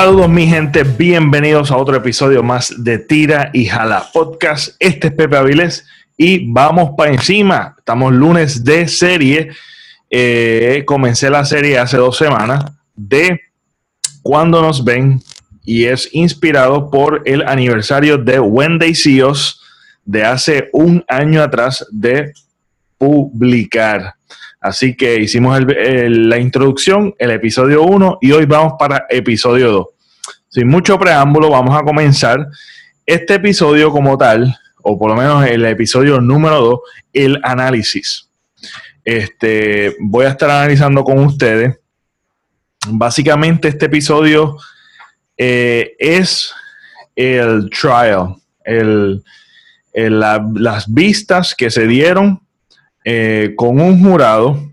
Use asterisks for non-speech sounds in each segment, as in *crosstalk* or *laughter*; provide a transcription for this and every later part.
Saludos mi gente, bienvenidos a otro episodio más de Tira y Jala Podcast. Este es Pepe Avilés y vamos para encima. Estamos lunes de serie. Eh, comencé la serie hace dos semanas de Cuando nos ven y es inspirado por el aniversario de Wendy Seals de hace un año atrás de publicar. Así que hicimos la introducción, el episodio 1 y hoy vamos para episodio 2. Sin mucho preámbulo, vamos a comenzar este episodio como tal, o por lo menos el episodio número 2, el análisis. Este, voy a estar analizando con ustedes. Básicamente este episodio eh, es el trial, las vistas que se dieron eh, con un jurado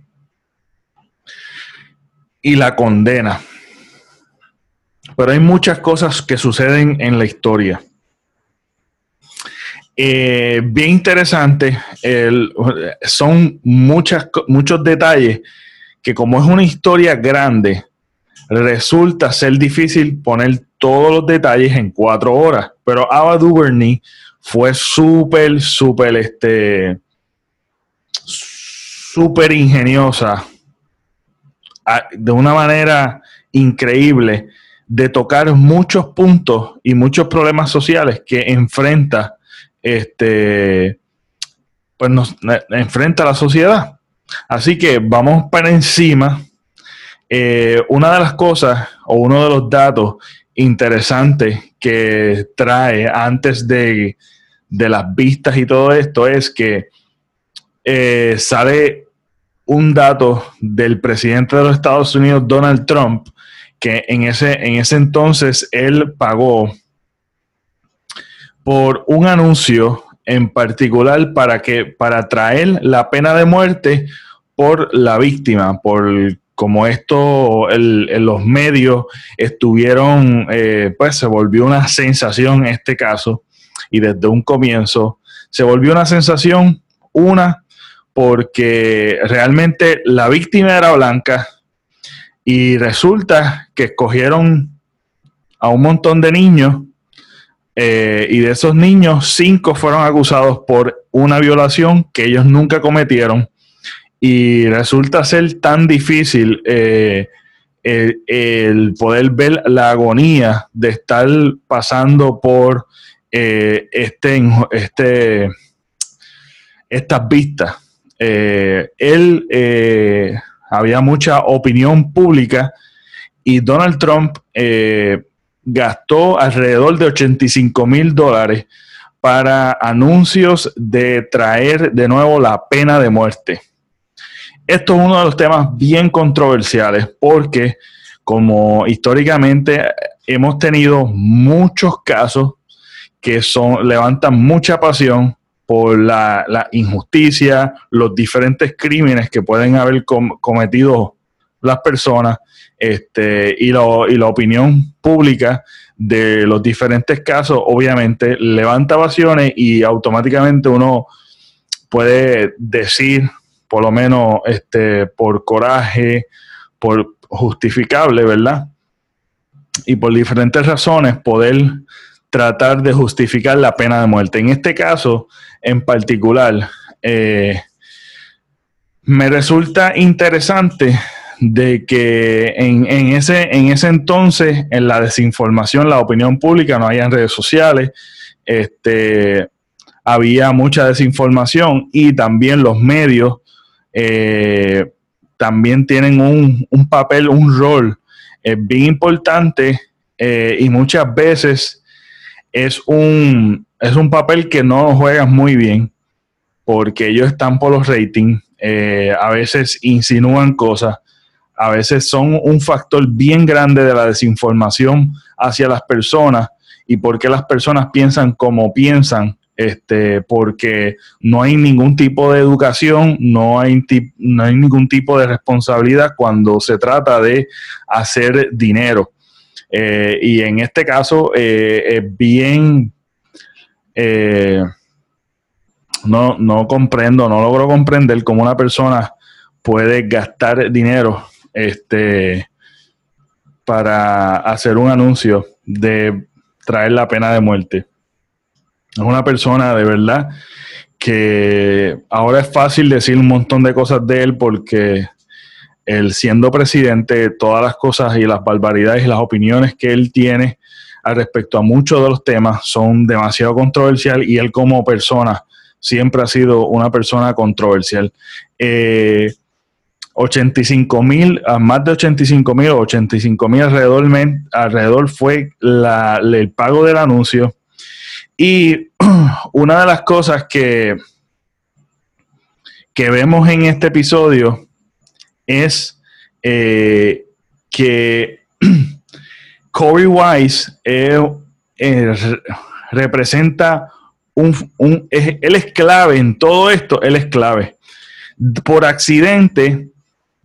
y la condena. Pero hay muchas cosas que suceden en la historia. Eh, bien interesante, son muchas, muchos detalles que como es una historia grande, resulta ser difícil poner todos los detalles en cuatro horas. Pero Ava DuVernay fue súper, súper, este, súper ingeniosa, de una manera increíble, de tocar muchos puntos y muchos problemas sociales que enfrenta, este, pues nos enfrenta la sociedad. Así que vamos para encima. Eh, una de las cosas o uno de los datos interesantes que trae antes de, de las vistas y todo esto es que eh, sale un dato del presidente de los Estados Unidos, Donald Trump, que en ese, en ese entonces él pagó por un anuncio en particular para que para traer la pena de muerte por la víctima, por como esto en los medios estuvieron, eh, pues se volvió una sensación en este caso y desde un comienzo se volvió una sensación una porque realmente la víctima era blanca y resulta que escogieron a un montón de niños eh, y de esos niños cinco fueron acusados por una violación que ellos nunca cometieron. Y resulta ser tan difícil eh, el, poder ver la agonía de estar pasando por eh, este, este, estas vistas eh, él eh, había mucha opinión pública y Donald Trump eh, gastó alrededor de 85 mil dólares para anuncios de traer de nuevo la pena de muerte. Esto es uno de los temas bien controversiales porque como históricamente hemos tenido muchos casos que son, levantan mucha pasión por la, injusticia, los diferentes crímenes que pueden haber cometido las personas este, y, y la opinión pública de los diferentes casos, obviamente levanta pasiones y automáticamente uno puede decir, por lo menos este, por coraje, por justificable, ¿verdad? Y por diferentes razones poder tratar de justificar la pena de muerte. En este caso, en particular, eh, me resulta interesante de que en, ese, en ese entonces, en la desinformación, la opinión pública, no había redes sociales, este, había mucha desinformación y también los medios eh, también tienen un, papel, un rol eh, bien importante y muchas veces es un, es un papel que no juegas muy bien porque ellos están por los ratings, eh, a veces insinúan cosas, a veces son un factor bien grande de la desinformación hacia las personas y porque las personas piensan como piensan, este, porque no hay ningún tipo de educación, no hay, no hay ningún tipo de responsabilidad cuando se trata de hacer dinero. Eh, y en este caso eh, es bien... Eh, no, no comprendo, no logro comprender cómo una persona puede gastar dinero este, para hacer un anuncio de traer la pena de muerte. Es una persona de verdad que ahora es fácil decir un montón de cosas de él porque él siendo presidente, todas las cosas y las barbaridades y las opiniones que él tiene al respecto a muchos de los temas son demasiado controversiales y él como persona siempre ha sido una persona controversial. Eh, 85 mil, más de 85 mil, 85 mil alrededor, alrededor fue el pago del anuncio. Y *clears throat* una de las cosas que, que vemos en este episodio es eh, que *clears throat* Corey Wise eh, representa un, un, él es clave en todo esto, él es clave. Por accidente,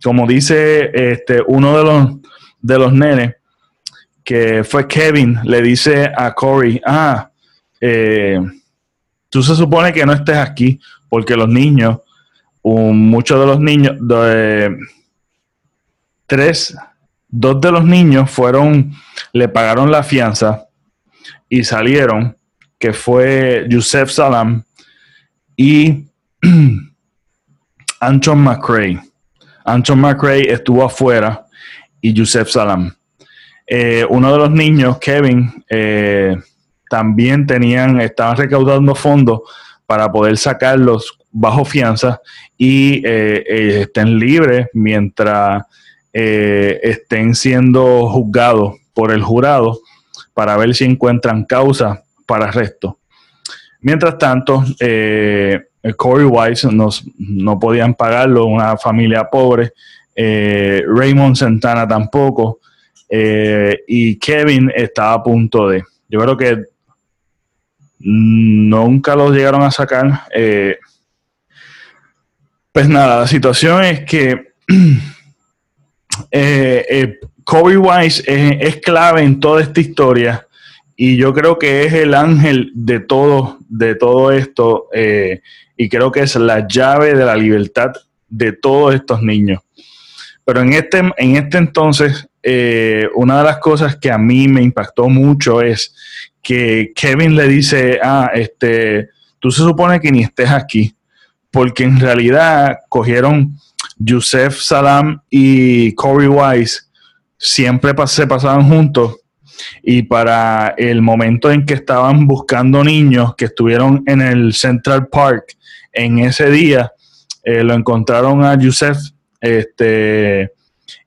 como dice este, uno de los, de los nenes, que fue Kevin, le dice a Corey, ah, eh, tú se supone que no estés aquí porque los niños, muchos de los niños, tres, dos de los niños fueron, le pagaron la fianza y salieron, que fue Yusef Salam y *clears throat* Anton McCray. Anton McRae estuvo afuera y Yusef Salam. Eh, uno de los niños, Kevin, eh, también tenían, estaban recaudando fondos para poder sacarlos bajo fianza y eh, estén libres mientras estén siendo juzgados por el jurado para ver si encuentran causa para arresto. Mientras tanto, eh, Corey Wise no podían pagarlo, una familia pobre. Eh, Raymond Santana tampoco. Eh, y Kevin estaba a punto de. Yo creo que nunca los llegaron a sacar. Pues nada, la situación es que *clears throat* Corey Wise es, clave en toda esta historia y yo creo que es el ángel de todo, de todo esto y creo que es la llave de la libertad de todos estos niños. Pero en este, en este entonces, eh, una de las cosas que a mí me impactó mucho es que Kevin le dice, ah, este, tú se supone que ni estés aquí, porque en realidad cogieron Yusef Salam y Corey Wise, siempre se pasaban juntos y para el momento en que estaban buscando niños que estuvieron en el Central Park en ese día, eh, lo encontraron a Yusef, este,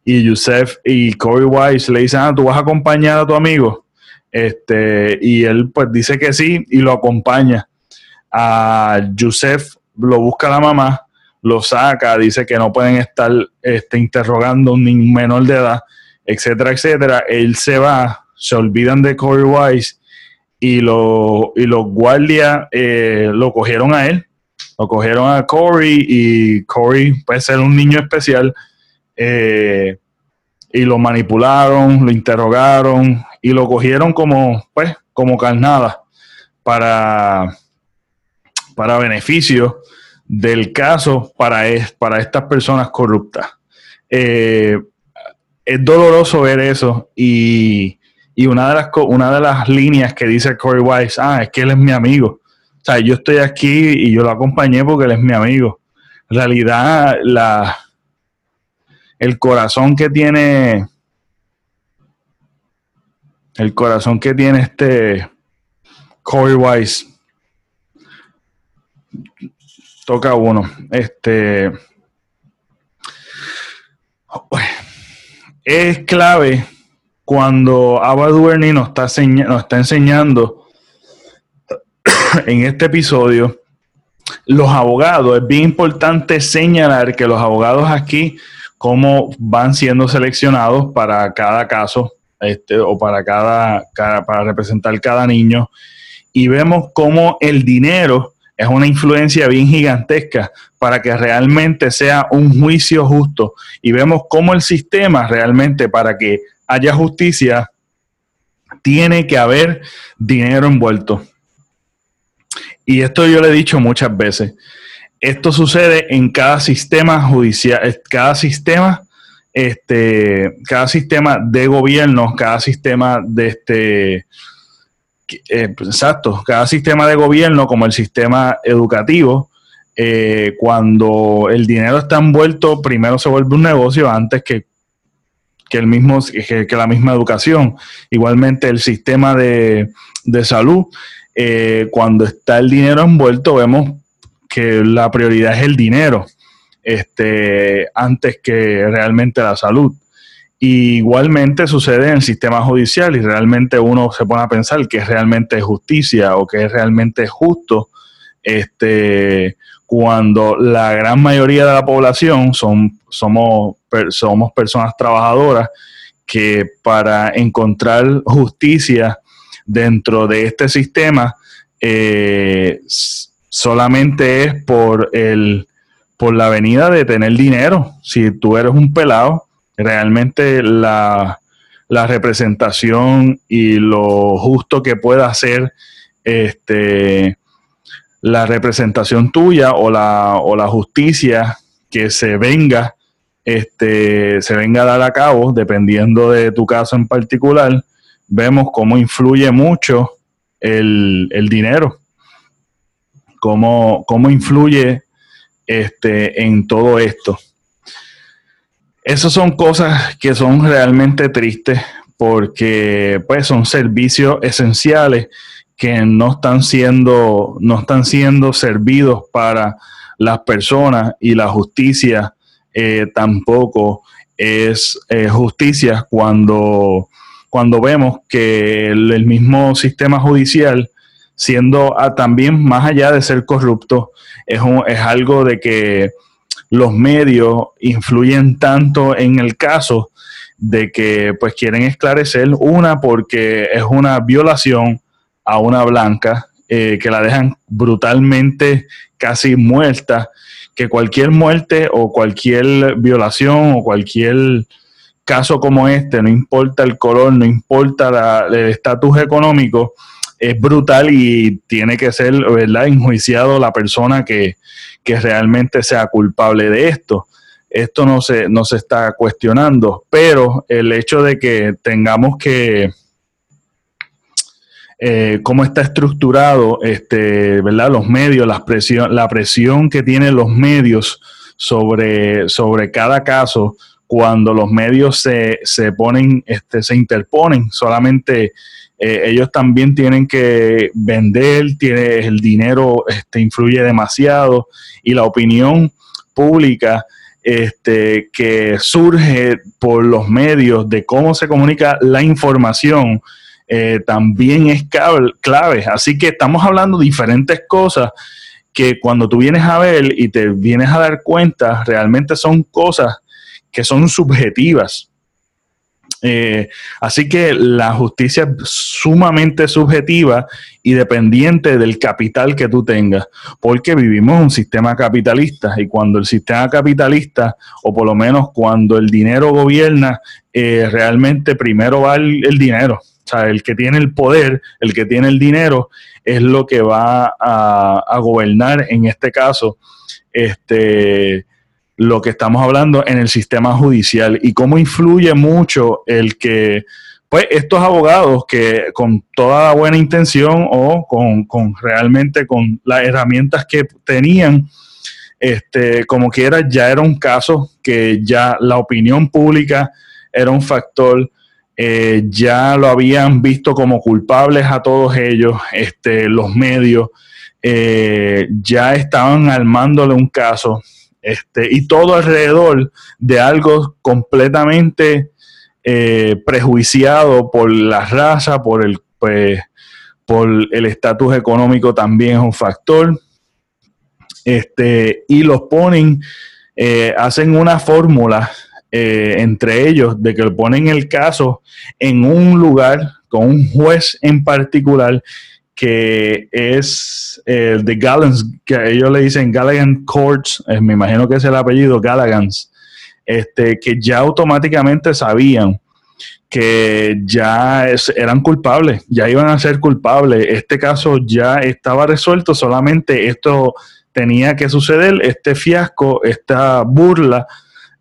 y Yusef y Corey Wise le dicen, ah, tú vas a acompañar a tu amigo. Este, y él pues dice que sí y lo acompaña. A Yusef lo busca la mamá, lo saca, dice que no pueden estar este, interrogando a un menor de edad, etcétera, etcétera. Él se va, se olvidan de Corey Wise y, lo, y los guardias eh, lo cogieron a él, lo cogieron a Corey y Corey puede ser un niño especial eh, y lo manipularon, lo interrogaron y lo cogieron como, pues, como carnada para, para beneficio del caso para, para estas personas corruptas. Eh, es doloroso ver eso y y una de las, una de las líneas que dice Corey Wise, ah, es que él es mi amigo. O sea, yo estoy aquí y yo lo acompañé porque él es mi amigo. En realidad, la, el corazón que tiene, el corazón que tiene este Corey Wise, toca uno. Este es clave cuando Ava DuVernay nos está, nos está enseñando en este episodio, los abogados, es bien importante señalar que los abogados aquí, cómo van siendo seleccionados para cada caso este, o para cada, para representar cada niño, y vemos cómo el dinero es una influencia bien gigantesca para que realmente sea un juicio justo. Y vemos cómo el sistema realmente para que haya justicia, tiene que haber dinero envuelto. Y esto yo le he dicho muchas veces. Esto sucede en cada sistema judicial, cada sistema este, cada sistema de gobierno, cada sistema de este, eh, pues, exacto, cada sistema de gobierno como el sistema educativo, eh, cuando el dinero está envuelto, primero se vuelve un negocio antes que, el mismo, que, la misma educación. Igualmente el sistema de, salud, eh, cuando está el dinero envuelto, vemos que la prioridad es el dinero este, antes que realmente la salud. Igualmente sucede en el sistema judicial y realmente uno se pone a pensar que es realmente justicia o que es realmente justo este, cuando la gran mayoría de la población son, somos, somos personas trabajadoras que para encontrar justicia dentro de este sistema eh, solamente es por el por la venida de tener dinero. Si tú eres un pelado, realmente la, representación y lo justo que pueda ser este, la representación tuya o la, o la justicia que se venga, este, se venga a dar a cabo, dependiendo de tu caso en particular, vemos cómo influye mucho el, dinero, cómo, cómo influye este, en todo esto. Esas son cosas que son realmente tristes porque pues son servicios esenciales que no están siendo, no están siendo servidos para las personas y la justicia eh, tampoco es eh, justicia cuando, cuando vemos que el, mismo sistema judicial, siendo también más allá de ser corrupto, es, es algo de que los medios influyen tanto en el caso de que pues quieren esclarecer una porque es una violación a una blanca eh, que la dejan brutalmente casi muerta, que cualquier muerte o cualquier violación o cualquier caso como este, no importa el color, no importa el estatus económico, es brutal y tiene que ser, ¿verdad?, enjuiciado la persona que, realmente sea culpable de esto. Esto no se, no se está cuestionando, pero el hecho de que tengamos que, eh, cómo está estructurado, este, ¿verdad? Los medios, la presión, la presión que tienen los medios sobre, sobre cada caso, cuando los medios se, se ponen, este, se interponen solamente eh, ellos también tienen que vender, tiene, el dinero este, influye demasiado y la opinión pública este, que surge por los medios de cómo se comunica la información eh, también es clave. Así que estamos hablando de diferentes cosas que cuando tú vienes a ver y te vienes a dar cuenta, realmente son cosas que son subjetivas. Eh, así que la justicia es sumamente subjetiva y dependiente del capital que tú tengas, porque vivimos un sistema capitalista y cuando el sistema capitalista, o por lo menos cuando el dinero gobierna, eh, realmente primero va el, dinero. O sea, el que tiene el poder, el que tiene el dinero, es lo que va a, a gobernar en este caso. Este, lo que estamos hablando en el sistema judicial y cómo influye mucho el que, pues, estos abogados que con toda buena intención o con, realmente con las herramientas que tenían, este, como quiera, ya era un caso que ya la opinión pública era un factor, eh, ya lo habían visto como culpables a todos ellos, este, los medios, eh, ya estaban armándole un caso este, y todo alrededor de algo completamente eh, prejuiciado por la raza, por el pues, por el estatus económico también es un factor. Este, y los ponen, eh, hacen una fórmula eh, entre ellos de que ponen el caso en un lugar con un juez en particular que es el de Gallagans, que ellos le dicen Gallaghan Courts, eh, me imagino que es el apellido Gallagans, este, que ya automáticamente sabían que ya eran culpables, ya iban a ser culpables. Este caso ya estaba resuelto, solamente esto tenía que suceder, este fiasco, esta burla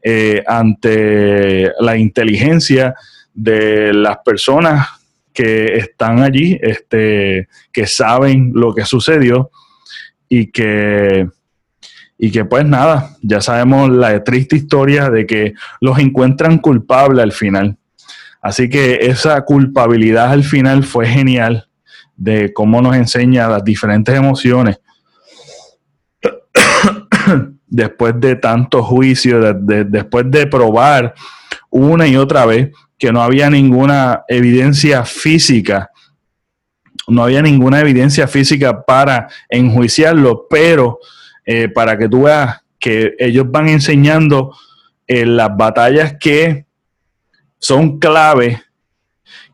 eh, ante la inteligencia de las personas que están allí, este, que saben lo que sucedió y que, y que pues nada, ya sabemos la triste historia de que los encuentran culpables al final. Así que esa culpabilidad al final fue genial de cómo nos enseña las diferentes emociones *coughs* después de tanto juicio, después de probar una y otra vez que no había ninguna evidencia física, no había ninguna evidencia física para enjuiciarlo, pero eh, para que tú veas que ellos van enseñando en eh, las batallas que son clave,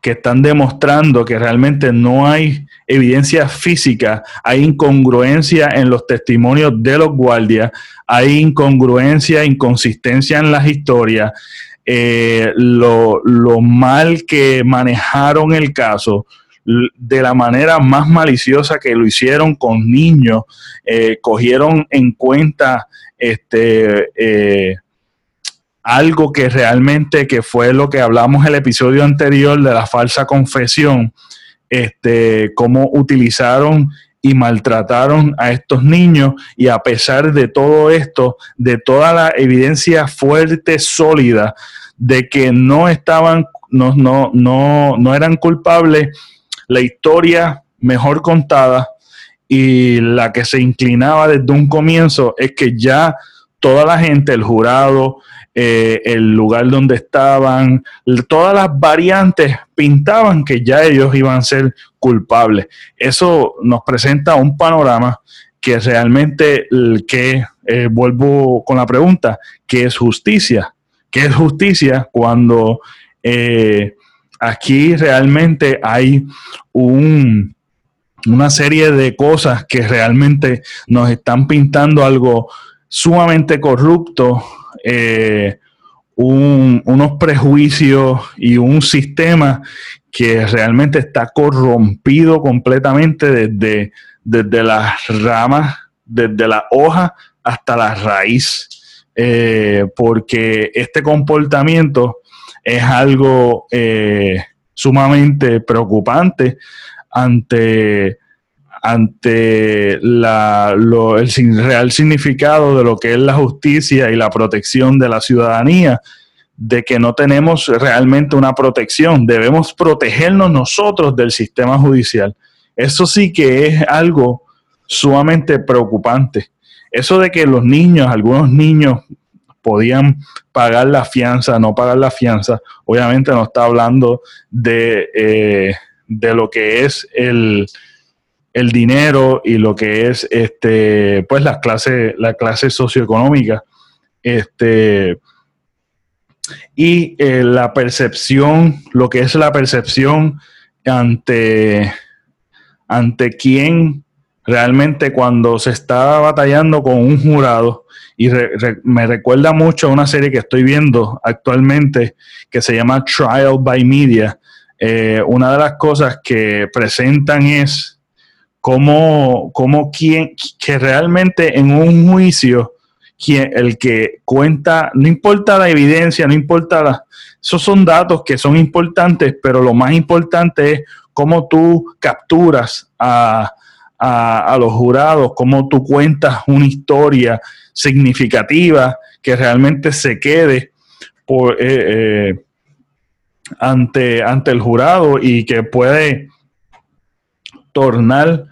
que están demostrando que realmente no hay evidencia física, hay incongruencia en los testimonios de los guardias, hay incongruencia, inconsistencia en las historias, eh, lo, mal que manejaron el caso, de la manera más maliciosa que lo hicieron con niños, eh, cogieron en cuenta este eh, algo que realmente que fue lo que hablamos el episodio anterior de la falsa confesión, este, cómo utilizaron y maltrataron a estos niños y a pesar de todo esto, de toda la evidencia fuerte, sólida, de que no estaban, no, no, no, no eran culpables, la historia mejor contada y la que se inclinaba desde un comienzo es que ya toda la gente, el jurado, eh, el lugar donde estaban, todas las variantes pintaban que ya ellos iban a ser culpables. Eso nos presenta un panorama que realmente, que eh, vuelvo con la pregunta, ¿qué es justicia? ¿Qué es justicia cuando eh, aquí realmente hay un, una serie de cosas que realmente nos están pintando algo sumamente corrupto, eh, unos prejuicios y un sistema que realmente está corrompido completamente desde, desde las ramas, desde la hoja hasta la raíz, eh, porque este comportamiento es algo eh, sumamente preocupante ante ante la, el real significado de lo que es la justicia y la protección de la ciudadanía, de que no tenemos realmente una protección, debemos protegernos nosotros del sistema judicial. Eso sí que es algo sumamente preocupante. Eso de que los niños, algunos niños podían pagar la fianza, no pagar la fianza, obviamente no está hablando de, eh, de lo que es el, el dinero y lo que es este pues la clase la clase socioeconómica este y eh, la percepción lo que es la percepción ante ante quién realmente cuando se está batallando con un jurado. Y me recuerda mucho a una serie que estoy viendo actualmente que se llama Trial by Media. Eh, una de las cosas que presentan es como, como quien, que realmente en un juicio, quien, el que cuenta, no importa la evidencia, no importa la, esos son datos que son importantes, pero lo más importante es cómo tú capturas a, los jurados, cómo tú cuentas una historia significativa que realmente se quede por, eh, eh, ante, ante el jurado y que puede tornar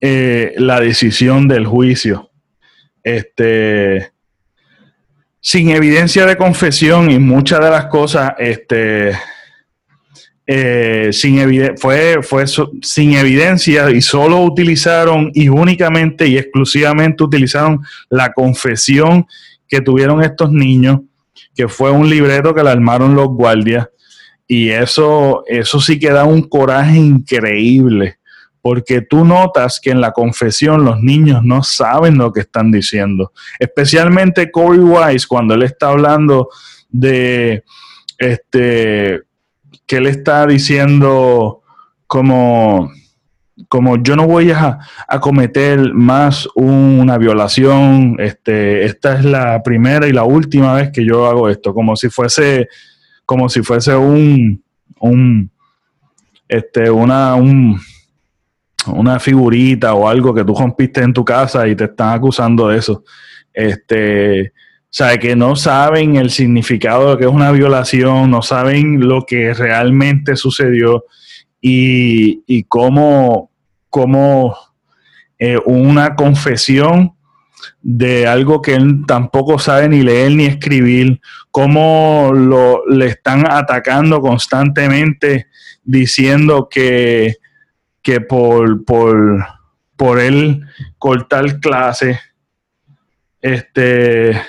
eh, la decisión del juicio. Este, sin evidencia de confesión y muchas de las cosas, este, eh, sin fue, fue sin evidencia y solo utilizaron y únicamente y exclusivamente utilizaron la confesión que tuvieron estos niños, que fue un libreto que le armaron los guardias. Y eso, eso sí que da un coraje increíble porque tú notas que en la confesión los niños no saben lo que están diciendo. Especialmente Corey Wise, cuando él está hablando de este que él está diciendo como como yo no voy a, cometer más una violación, este, esta es la primera y la última vez que yo hago esto, como si fuese, como si fuese un, un este, una, un, una figurita o algo que tú rompiste en tu casa y te están acusando de eso. Este, o sea, que no saben el significado de que es una violación, no saben lo que realmente sucedió y, y cómo, cómo eh, una confesión de algo que él tampoco sabe ni leer ni escribir, cómo lo, le están atacando constantemente diciendo que, que por, por, por él cortar clase, este,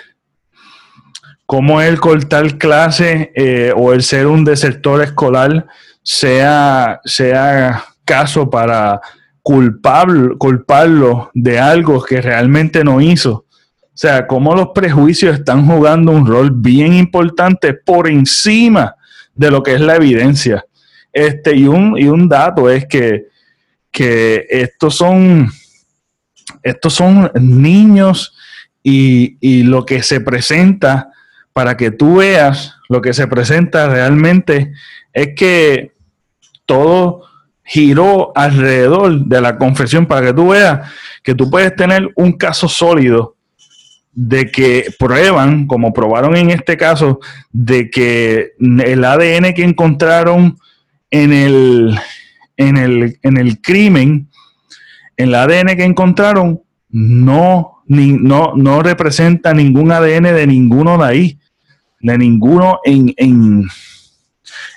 como el cortar clase eh, o el ser un desertor escolar sea, sea caso para culpable, culparlo de algo que realmente no hizo. O sea, cómo los prejuicios están jugando un rol bien importante por encima de lo que es la evidencia. Este, y, un, y un dato es que, que estos son estos son niños y, y, lo que se presenta, para que tú veas lo que se presenta realmente, es que todo giró alrededor de la confesión para que tú veas que tú puedes tener un caso sólido de que prueban, como probaron en este caso, de que el ADN que encontraron en el, en el, en el crimen, el ADN que encontraron no, ni, no, no representa ningún ADN de ninguno de ahí, de ninguno en, en,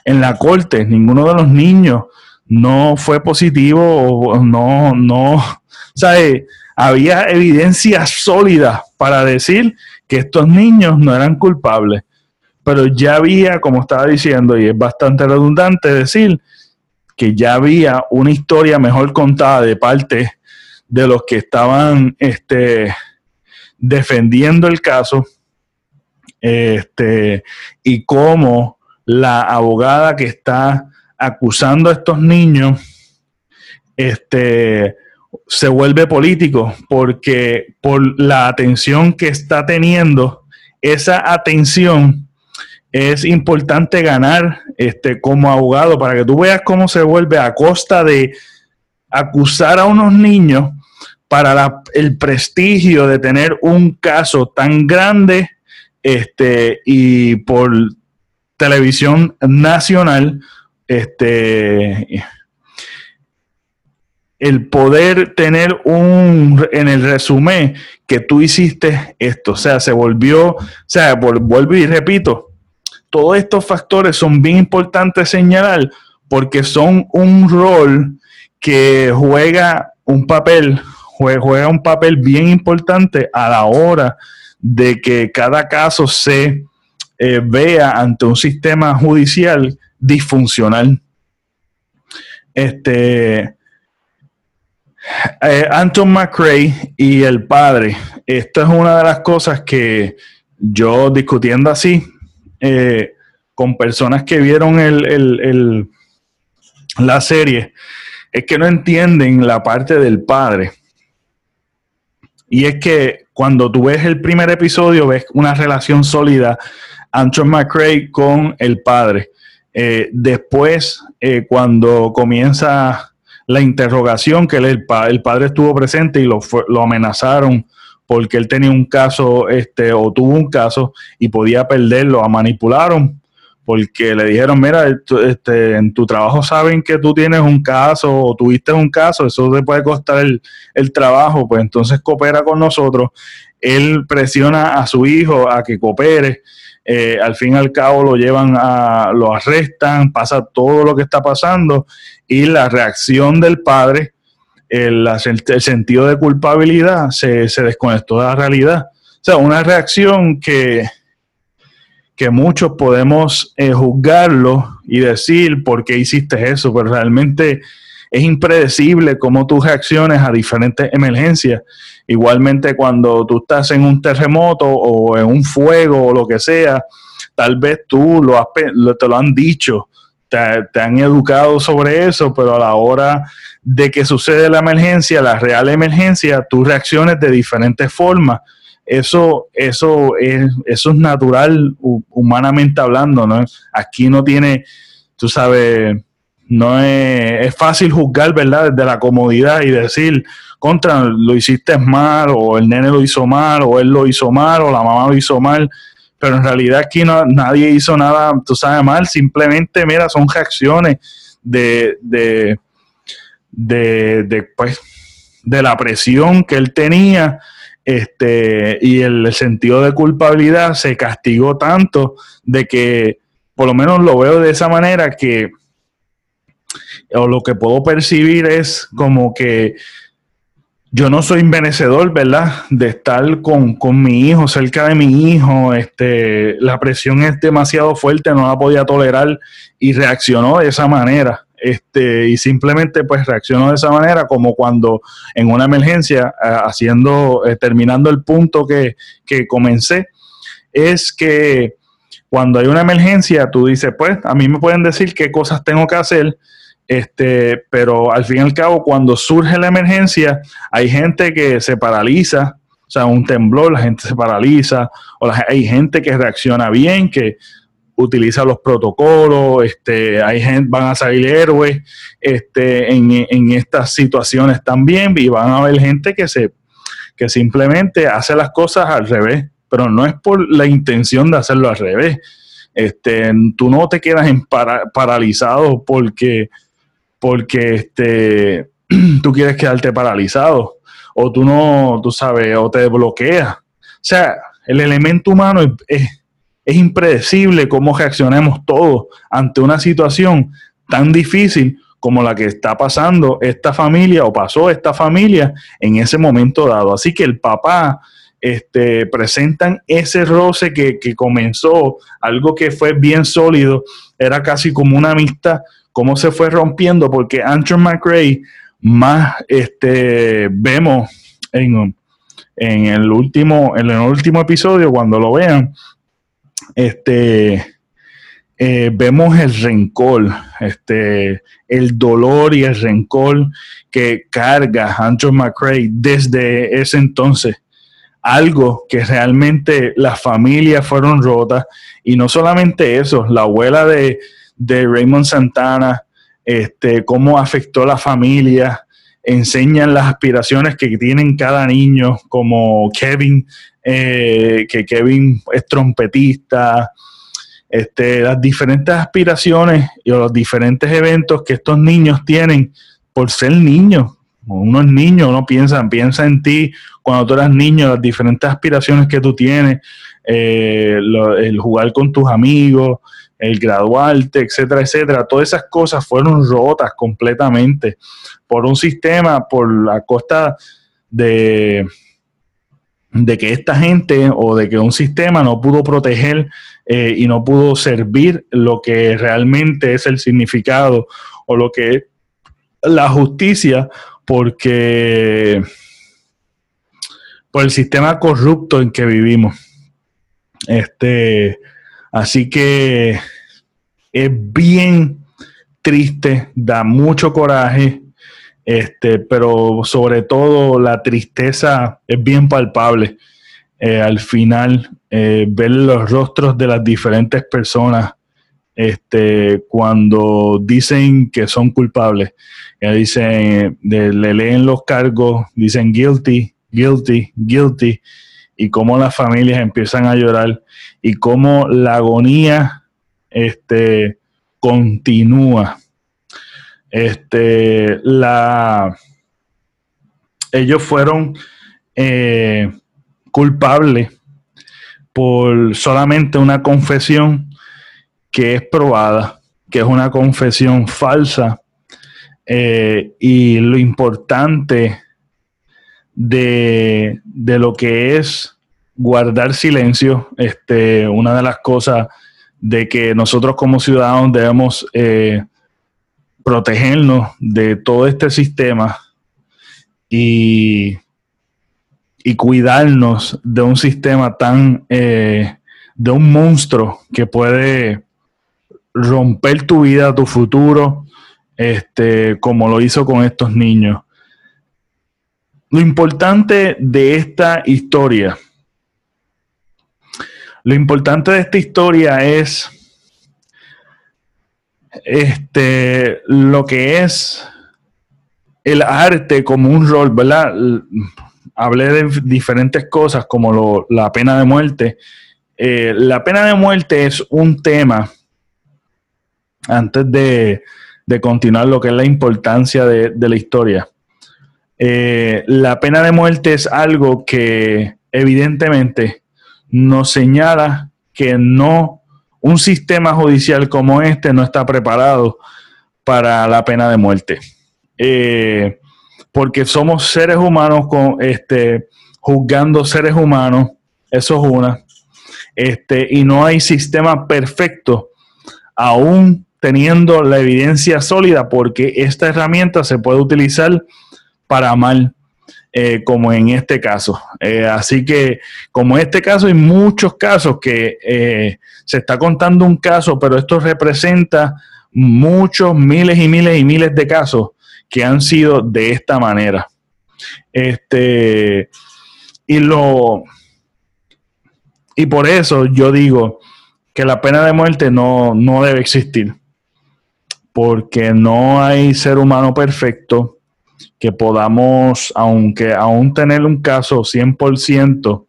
en la corte, ninguno de los niños. No fue positivo no, no, o sea, eh, había evidencia sólida para decir que estos niños no eran culpables, pero ya había, como estaba diciendo, y es bastante redundante decir, que ya había una historia mejor contada de parte de los que estaban este, defendiendo el caso, este, y cómo la abogada que está acusando a estos niños este, se vuelve político porque por la atención que está teniendo, esa atención es importante ganar este, como abogado para que tú veas cómo se vuelve a costa de acusar a unos niños para el prestigio de tener un caso tan grande este, y por televisión nacional este, el poder tener un, en el resumen que tú hiciste esto, o sea, se volvió, o sea, vuelvo y repito, todos estos factores son bien importantes señalar porque son un rol que juega un papel, juega un papel bien importante a la hora de que cada caso se eh, vea ante un sistema judicial disfuncional. Este, eh, Anton McRae y el padre, esta es una de las cosas que yo discutiendo así eh, con personas que vieron el, la serie, es que no entienden la parte del padre. Y es que cuando tú ves el primer episodio, ves una relación sólida Anton McRae con el padre. Eh, después, eh, cuando comienza la interrogación, que el, padre estuvo presente y lo, amenazaron porque él tenía un caso este, o tuvo un caso y podía perderlo, a manipularon porque le dijeron, mira, este, en tu trabajo saben que tú tienes un caso o tuviste un caso, eso te puede costar el, el trabajo, pues entonces coopera con nosotros. Él presiona a su hijo a que coopere eh, al fin y al cabo lo llevan a, lo arrestan, pasa todo lo que está pasando y la reacción del padre, el, sentido de culpabilidad se, desconectó de la realidad. O sea, una reacción que, que muchos podemos eh, juzgarlo y decir por qué hiciste eso, pero realmente es impredecible cómo tú reacciones a diferentes emergencias. Igualmente cuando tú estás en un terremoto o en un fuego o lo que sea, tal vez tú lo, has, te lo han dicho, te, han educado sobre eso, pero a la hora de que sucede la emergencia, la real emergencia, tú reacciones de diferentes formas. Eso, eso, es, eso es natural humanamente hablando, ¿no? Aquí no tiene, tú sabes, no es, es, fácil juzgar, ¿verdad? Desde la comodidad y decir, contra, lo hiciste mal, o el nene lo hizo mal, o él lo hizo mal, o la mamá lo hizo mal pero en realidad aquí no, nadie hizo nada, tú sabes, mal, simplemente, mira, son reacciones de, de, de, pues, de la presión que él tenía este, y el sentido de culpabilidad se castigó tanto de que, por lo menos lo veo de esa manera, que, o lo que puedo percibir es como que yo no soy merecedor, ¿verdad? De estar con, mi hijo, cerca de mi hijo. Este, la presión es demasiado fuerte, no la podía tolerar y reaccionó de esa manera. Este, y simplemente pues reaccionó de esa manera como cuando en una emergencia, haciendo, eh, terminando el punto que, que comencé, es que cuando hay una emergencia, tú dices, pues a mí me pueden decir qué cosas tengo que hacer, este, pero al fin y al cabo, cuando surge la emergencia, hay gente que se paraliza, o sea, un temblor, la gente se paraliza, o hay gente que reacciona bien, que utiliza los protocolos, este, hay gente, van a salir héroes este, en, estas situaciones también, y van a haber gente que se que simplemente hace las cosas al revés, pero no es por la intención de hacerlo al revés. Este, tú no te quedas en paralizado porque porque este, *clears throat* tú quieres quedarte paralizado o tú no, tú sabes, o te bloqueas. O sea, el elemento humano es, impredecible cómo reaccionemos todos ante una situación tan difícil como la que está pasando esta familia o pasó esta familia en ese momento dado. Así que el papá este, presentan ese roce que, que comenzó, algo que fue bien sólido, era casi como una amistad, cómo se fue rompiendo, porque Andrew McRae más este, vemos en, el último, en el último episodio, cuando lo vean, este, eh, vemos el rencor, este, el dolor y el rencor que carga Andrew McRae desde ese entonces. Algo que realmente las familias fueron rotas y no solamente eso, la abuela de, de Raymond Santana, este, cómo afectó a la familia, enseñan las aspiraciones que tienen cada niño, como Kevin, eh, que Kevin es trompetista, este, las diferentes aspiraciones y los diferentes eventos que estos niños tienen por ser niños. Uno es niño, uno piensa, piensa en ti cuando tú eras niño, las diferentes aspiraciones que tú tienes, eh, el jugar con tus amigos, el graduarte, etcétera, etcétera. Todas esas cosas fueron rotas completamente por un sistema, por la costa de, de que esta gente o de que un sistema no pudo proteger eh, y no pudo servir lo que realmente es el significado o lo que es la justicia, porque por el sistema corrupto en que vivimos. Este, Así que es bien triste, da mucho coraje, este, pero sobre todo la tristeza es bien palpable. Eh, al final, eh, ver los rostros de las diferentes personas este, cuando dicen que son culpables. dicen, le leen los cargos, dicen guilty, guilty, guilty, y cómo las familias empiezan a llorar y cómo la agonía este, continúa. Este, la, ellos fueron eh, culpables por solamente una confesión que es probada, que es una confesión falsa. Eh, y lo importante de, lo que es guardar silencio. Este, una de las cosas de que nosotros como ciudadanos debemos eh, protegernos de todo este sistema y, y cuidarnos de un sistema tan, eh, de un monstruo que puede romper tu vida, tu futuro, este, como lo hizo con estos niños. Lo importante de esta historia, lo importante de esta historia es este, lo que es el arte como un rol, ¿verdad? Hablé de diferentes cosas como la pena de muerte. Eh, la pena de muerte es un tema, antes de, continuar lo que es la importancia de, la historia. Eh, la pena de muerte es algo que evidentemente nos señala que no, un sistema judicial como este no está preparado para la pena de muerte. Eh, porque somos seres humanos con, este, juzgando seres humanos, eso es una, este, y no hay sistema perfecto, aún teniendo la evidencia sólida, porque esta herramienta se puede utilizar para mal, eh, como en este caso. Eh, así que, como en este caso, hay muchos casos que se está contando un caso, pero esto representa muchos, miles y miles y miles de casos que han sido de esta manera. Este, y lo y por eso yo digo que la pena de muerte no, no debe existir. Porque no hay ser humano perfecto que podamos, aunque aún tener un caso 100%,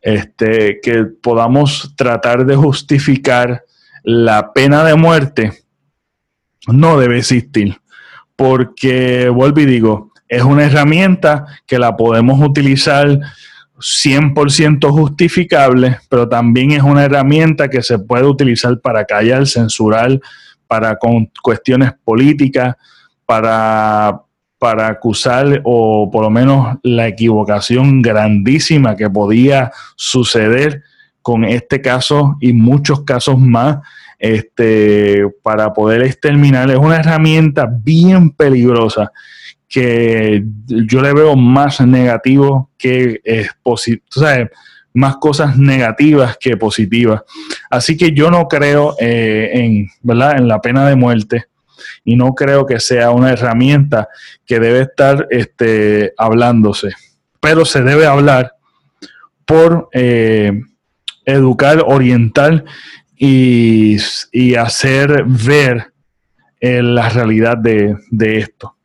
este, que podamos tratar de justificar la pena de muerte, no debe existir. Porque, vuelvo y digo, es una herramienta que la podemos utilizar 100% justificable, pero también es una herramienta que se puede utilizar para callar, censurar, para con cuestiones políticas, para, para acusar o por lo menos la equivocación grandísima que podía suceder con este caso y muchos casos más este, para poder exterminar. Es una herramienta bien peligrosa que yo le veo más negativo que es positivo, más cosas negativas que positivas. Así que yo no creo eh, en, ¿verdad? en la pena de muerte y no creo que sea una herramienta que debe estar este, hablándose, pero se debe hablar por eh, educar, orientar y, hacer ver eh, la realidad de, esto.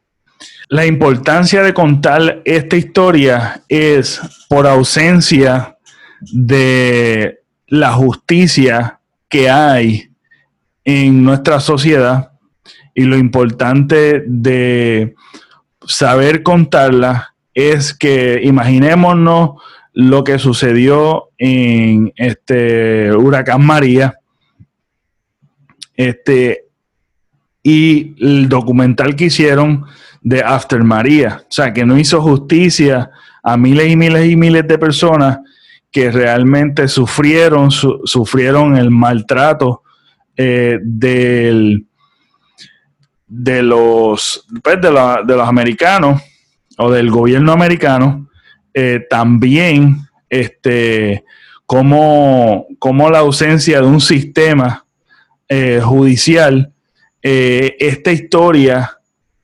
La importancia de contar esta historia es por ausencia de la justicia que hay en nuestra sociedad y lo importante de saber contarla es que imaginémonos lo que sucedió en este huracán María. Este, y el documental que hicieron de After María, o sea, que no hizo justicia a miles y miles y miles de personas que realmente sufrieron, sufrieron el maltrato eh, del, de, los, pues, de, los americanos o del gobierno americano, eh, también este, como, como la ausencia de un sistema eh, judicial, eh, esta historia,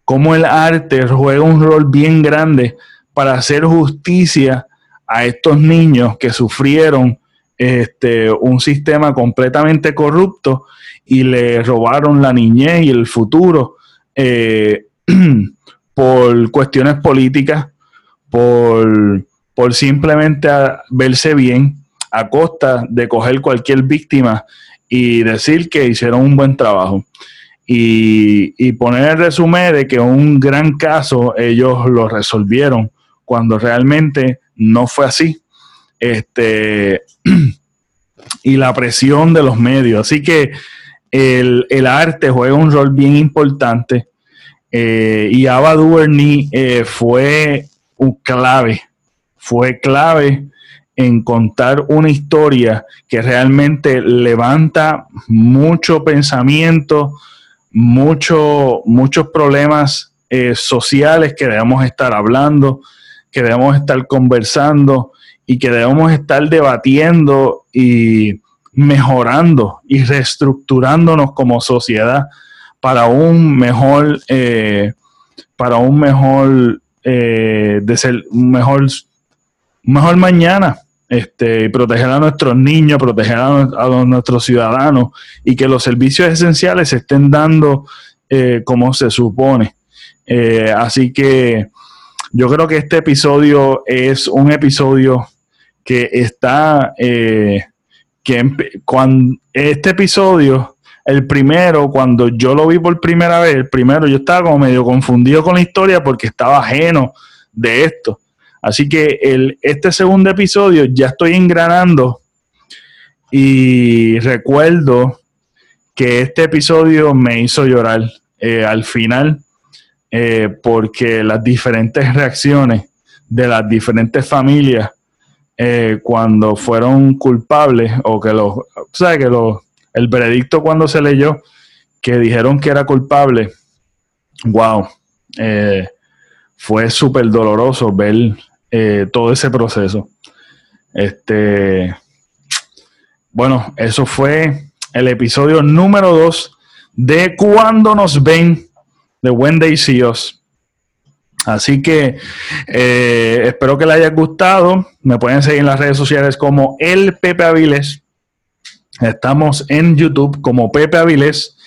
como el arte juega un rol bien grande para hacer justicia a estos niños que sufrieron este, un sistema completamente corrupto y le robaron la niñez y el futuro eh, *clears throat* por cuestiones políticas, por, por simplemente verse bien a costa de coger cualquier víctima y decir que hicieron un buen trabajo. Y, poner el resumen de que un gran caso ellos lo resolvieron cuando realmente no fue así. Este, *clears throat* y la presión de los medios. Así que el, arte juega un rol bien importante. Eh, y Ava DuVernay eh, fue un clave, fue clave en contar una historia que realmente levanta mucho pensamiento, mucho, muchos problemas eh, sociales que debemos estar hablando, que debemos estar conversando y que debemos estar debatiendo y mejorando y reestructurándonos como sociedad para un mejor, eh, para un mejor, eh, mejor, mejor mañana. Este, proteger a nuestros niños, proteger a, nuestros ciudadanos y que los servicios esenciales se estén dando eh, como se supone. así que yo creo que este episodio es un episodio que está, que cuando este episodio el primero, cuando yo lo vi por primera vez, el primero yo estaba como medio confundido con la historia porque estaba ajeno de esto. Así que el, este segundo episodio ya estoy engranando y recuerdo que este episodio me hizo llorar eh, al final eh, porque las diferentes reacciones de las diferentes familias eh, cuando fueron culpables o que los, o que los el veredicto cuando se leyó, que dijeron que era culpable, wow, eh, fue súper doloroso ver eh, todo ese proceso. Este, bueno, eso fue el episodio número 2 de Cuando nos ven de When They See Us. Así que eh, espero que les haya gustado. Me pueden seguir en las redes sociales como el Pepe Aviles Estamos en YouTube como Pepe Avilés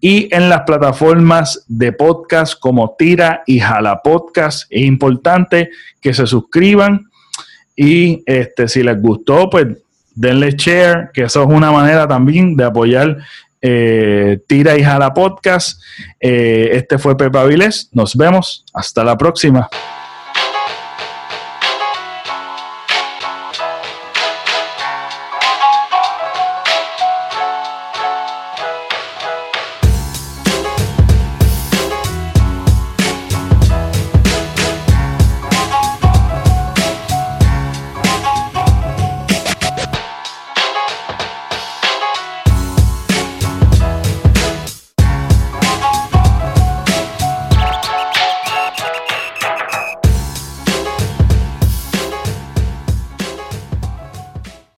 y en las plataformas de podcast como Tira y Jala Podcast. Es importante que se suscriban y este, si les gustó, pues denle share, que eso es una manera también de apoyar eh, Tira y Jala Podcast. Eh, este fue Pepe Avilés. Nos vemos. Hasta la próxima.